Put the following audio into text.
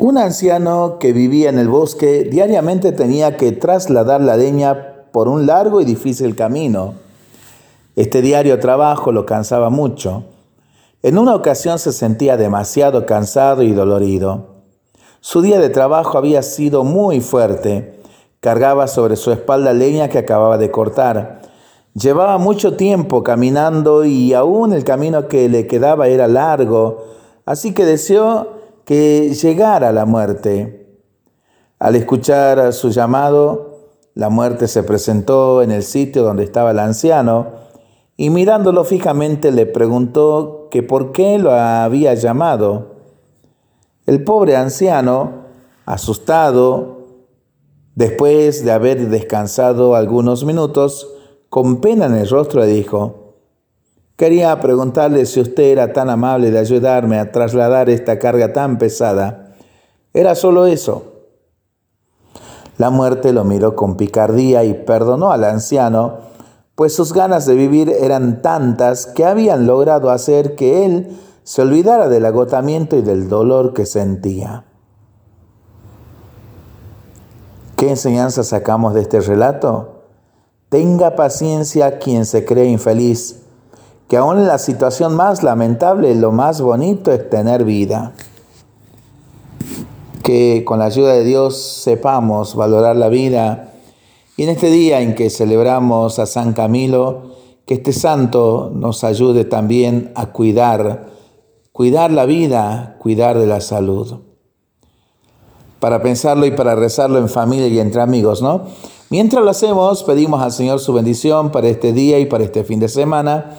Un anciano que vivía en el bosque diariamente tenía que trasladar la leña por un largo y difícil camino. Este diario trabajo lo cansaba mucho. En una ocasión se sentía demasiado cansado y dolorido. Su día de trabajo había sido muy fuerte. Cargaba sobre su espalda leña que acababa de cortar. Llevaba mucho tiempo caminando y aún el camino que le quedaba era largo, así que deseó que llegara la muerte. Al escuchar su llamado, la muerte se presentó en el sitio donde estaba el anciano y mirándolo fijamente le preguntó que por qué lo había llamado. El pobre anciano, asustado, después de haber descansado algunos minutos, con pena en el rostro le dijo, Quería preguntarle si usted era tan amable de ayudarme a trasladar esta carga tan pesada. Era solo eso. La muerte lo miró con picardía y perdonó al anciano, pues sus ganas de vivir eran tantas que habían logrado hacer que él se olvidara del agotamiento y del dolor que sentía. ¿Qué enseñanza sacamos de este relato? Tenga paciencia quien se cree infeliz que aún en la situación más lamentable, lo más bonito es tener vida. Que con la ayuda de Dios sepamos valorar la vida. Y en este día en que celebramos a San Camilo, que este santo nos ayude también a cuidar, cuidar la vida, cuidar de la salud. Para pensarlo y para rezarlo en familia y entre amigos, ¿no? Mientras lo hacemos, pedimos al Señor su bendición para este día y para este fin de semana